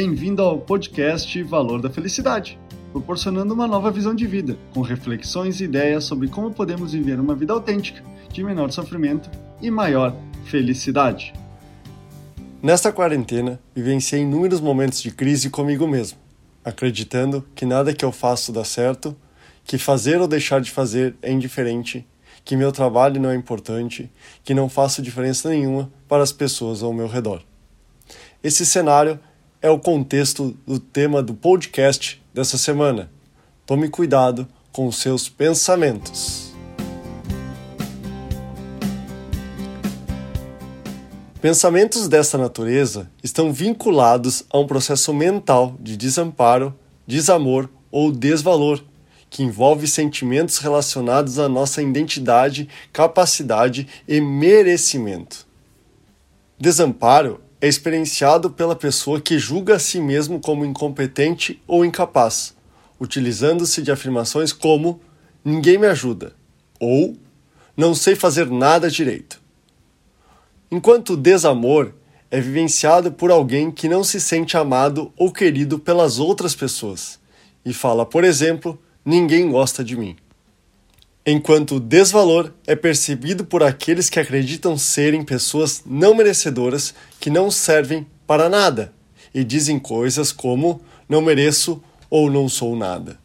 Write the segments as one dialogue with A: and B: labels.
A: Bem-vindo ao podcast Valor da Felicidade, proporcionando uma nova visão de vida, com reflexões e ideias sobre como podemos viver uma vida autêntica, de menor sofrimento e maior felicidade.
B: Nesta quarentena, vivenciei inúmeros momentos de crise comigo mesmo, acreditando que nada que eu faço dá certo, que fazer ou deixar de fazer é indiferente, que meu trabalho não é importante, que não faço diferença nenhuma para as pessoas ao meu redor. Esse cenário é o contexto do tema do podcast dessa semana. Tome cuidado com seus pensamentos. Pensamentos desta natureza estão vinculados a um processo mental de desamparo, desamor ou desvalor, que envolve sentimentos relacionados à nossa identidade, capacidade e merecimento. Desamparo é experienciado pela pessoa que julga a si mesmo como incompetente ou incapaz, utilizando-se de afirmações como ninguém me ajuda ou não sei fazer nada direito. Enquanto o desamor é vivenciado por alguém que não se sente amado ou querido pelas outras pessoas e fala, por exemplo, ninguém gosta de mim. Enquanto o desvalor é percebido por aqueles que acreditam serem pessoas não merecedoras que não servem para nada e dizem coisas como não mereço ou não sou nada.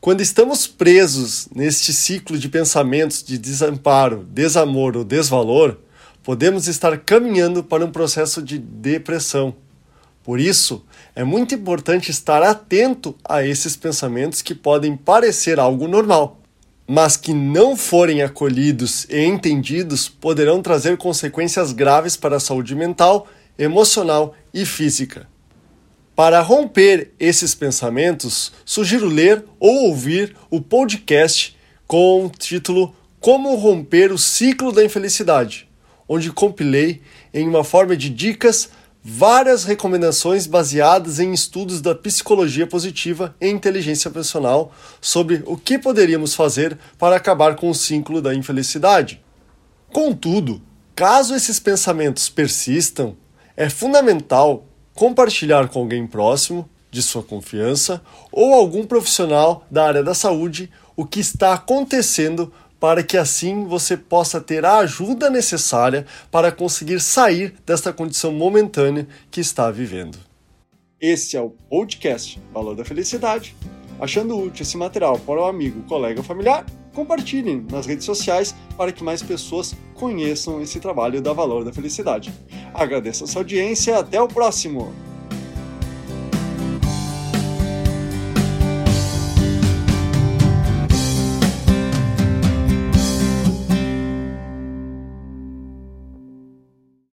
B: Quando estamos presos neste ciclo de pensamentos de desamparo, desamor ou desvalor, podemos estar caminhando para um processo de depressão. Por isso, é muito importante estar atento a esses pensamentos que podem parecer algo normal, mas que não forem acolhidos e entendidos poderão trazer consequências graves para a saúde mental, emocional e física. Para romper esses pensamentos, sugiro ler ou ouvir o podcast com o título Como Romper o Ciclo da Infelicidade onde compilei, em uma forma de dicas, várias recomendações baseadas em estudos da psicologia positiva e inteligência personal sobre o que poderíamos fazer para acabar com o ciclo da infelicidade. Contudo, caso esses pensamentos persistam, é fundamental compartilhar com alguém próximo, de sua confiança, ou algum profissional da área da saúde o que está acontecendo para que assim você possa ter a ajuda necessária para conseguir sair desta condição momentânea que está vivendo. Esse é o podcast Valor da Felicidade. Achando útil esse material para o amigo, colega ou familiar, compartilhem nas redes sociais para que mais pessoas conheçam esse trabalho da Valor da Felicidade. Agradeço a sua audiência e até o próximo!